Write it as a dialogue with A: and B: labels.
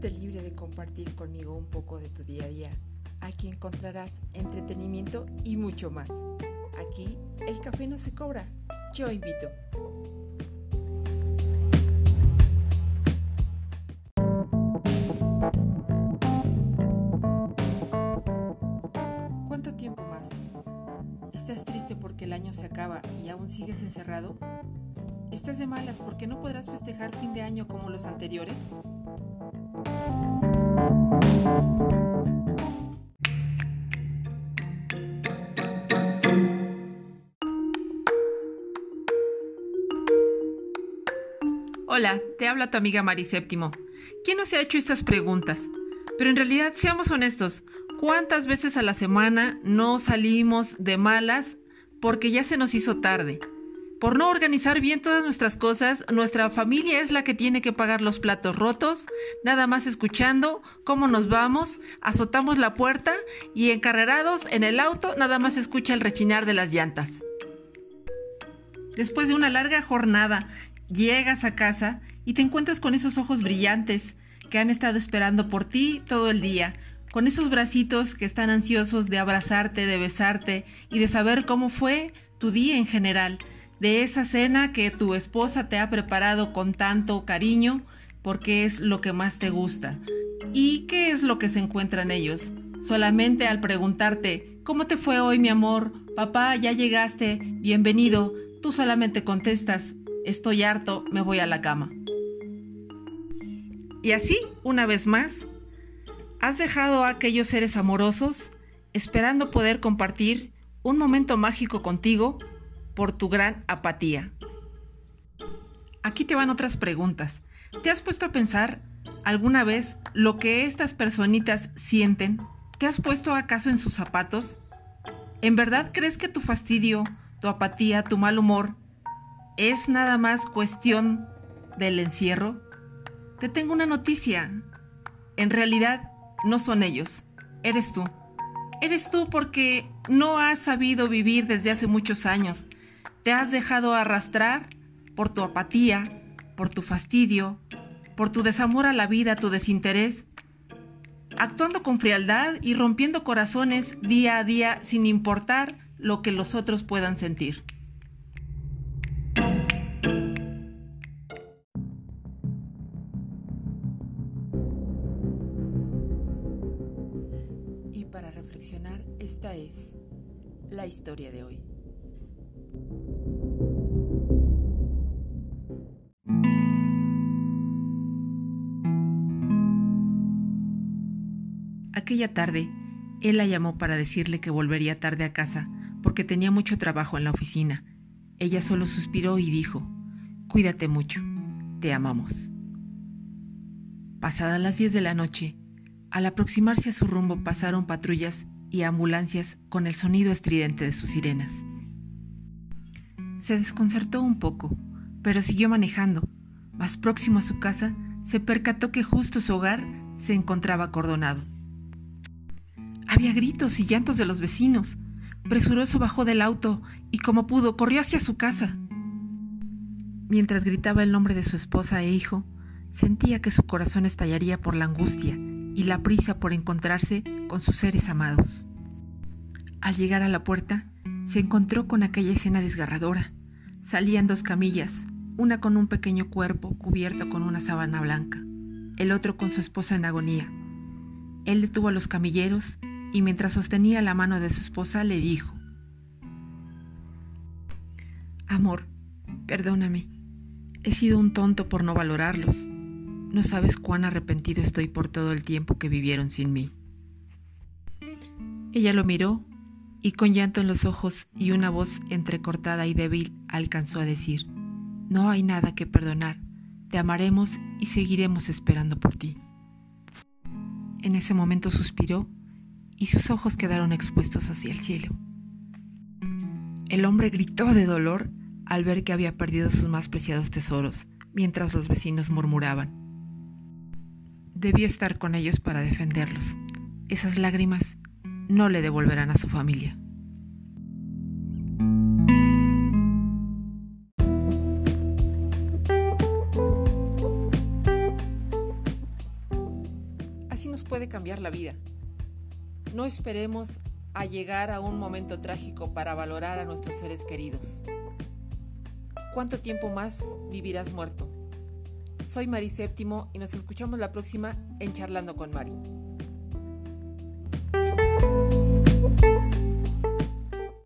A: Siéntete libre de compartir conmigo un poco de tu día a día. Aquí encontrarás entretenimiento y mucho más. Aquí el café no se cobra. Yo invito. ¿Cuánto tiempo más? ¿Estás triste porque el año se acaba y aún sigues encerrado? ¿Estás de malas porque no podrás festejar fin de año como los anteriores?
B: Hola, te habla tu amiga Mari Séptimo. ¿Quién no se ha hecho estas preguntas? Pero en realidad, seamos honestos, ¿cuántas veces a la semana no salimos de malas porque ya se nos hizo tarde? Por no organizar bien todas nuestras cosas, nuestra familia es la que tiene que pagar los platos rotos, nada más escuchando cómo nos vamos, azotamos la puerta y encarrerados en el auto nada más escucha el rechinar de las llantas. Después de una larga jornada Llegas a casa y te encuentras con esos ojos brillantes que han estado esperando por ti todo el día, con esos bracitos que están ansiosos de abrazarte, de besarte y de saber cómo fue tu día en general, de esa cena que tu esposa te ha preparado con tanto cariño porque es lo que más te gusta. ¿Y qué es lo que se encuentra en ellos? Solamente al preguntarte, ¿cómo te fue hoy mi amor? Papá, ya llegaste, bienvenido. Tú solamente contestas, estoy harto, me voy a la cama. Y así, una vez más, has dejado a aquellos seres amorosos esperando poder compartir un momento mágico contigo por tu gran apatía. Aquí te van otras preguntas. ¿Te has puesto a pensar alguna vez lo que estas personitas sienten? ¿Te has puesto acaso en sus zapatos? ¿En verdad crees que tu fastidio, tu apatía, tu mal humor ¿Es nada más cuestión del encierro? Te tengo una noticia. En realidad, no son ellos. Eres tú. Eres tú porque no has sabido vivir desde hace muchos años. Te has dejado arrastrar por tu apatía, por tu fastidio, por tu desamor a la vida, tu desinterés, actuando con frialdad y rompiendo corazones día a día sin importar lo que los otros puedan sentir.
A: para reflexionar, esta es la historia de hoy.
B: Aquella tarde, él la llamó para decirle que volvería tarde a casa porque tenía mucho trabajo en la oficina. Ella solo suspiró y dijo, Cuídate mucho, te amamos. Pasadas las 10 de la noche, al aproximarse a su rumbo pasaron patrullas y ambulancias con el sonido estridente de sus sirenas. Se desconcertó un poco, pero siguió manejando. Más próximo a su casa, se percató que justo su hogar se encontraba acordonado. Había gritos y llantos de los vecinos. Presuroso bajó del auto y como pudo corrió hacia su casa. Mientras gritaba el nombre de su esposa e hijo, sentía que su corazón estallaría por la angustia y la prisa por encontrarse con sus seres amados. Al llegar a la puerta, se encontró con aquella escena desgarradora. Salían dos camillas, una con un pequeño cuerpo cubierto con una sábana blanca, el otro con su esposa en agonía. Él detuvo a los camilleros y mientras sostenía la mano de su esposa le dijo, Amor, perdóname, he sido un tonto por no valorarlos. No sabes cuán arrepentido estoy por todo el tiempo que vivieron sin mí. Ella lo miró y con llanto en los ojos y una voz entrecortada y débil alcanzó a decir, No hay nada que perdonar, te amaremos y seguiremos esperando por ti. En ese momento suspiró y sus ojos quedaron expuestos hacia el cielo. El hombre gritó de dolor al ver que había perdido sus más preciados tesoros, mientras los vecinos murmuraban, Debió estar con ellos para defenderlos. Esas lágrimas no le devolverán a su familia.
A: así nos puede cambiar la vida. No esperemos a llegar a un momento trágico para valorar a nuestros seres queridos. ¿Cuánto tiempo más vivirás muerto? Soy Mari Séptimo y nos escuchamos la próxima en Charlando con Mari.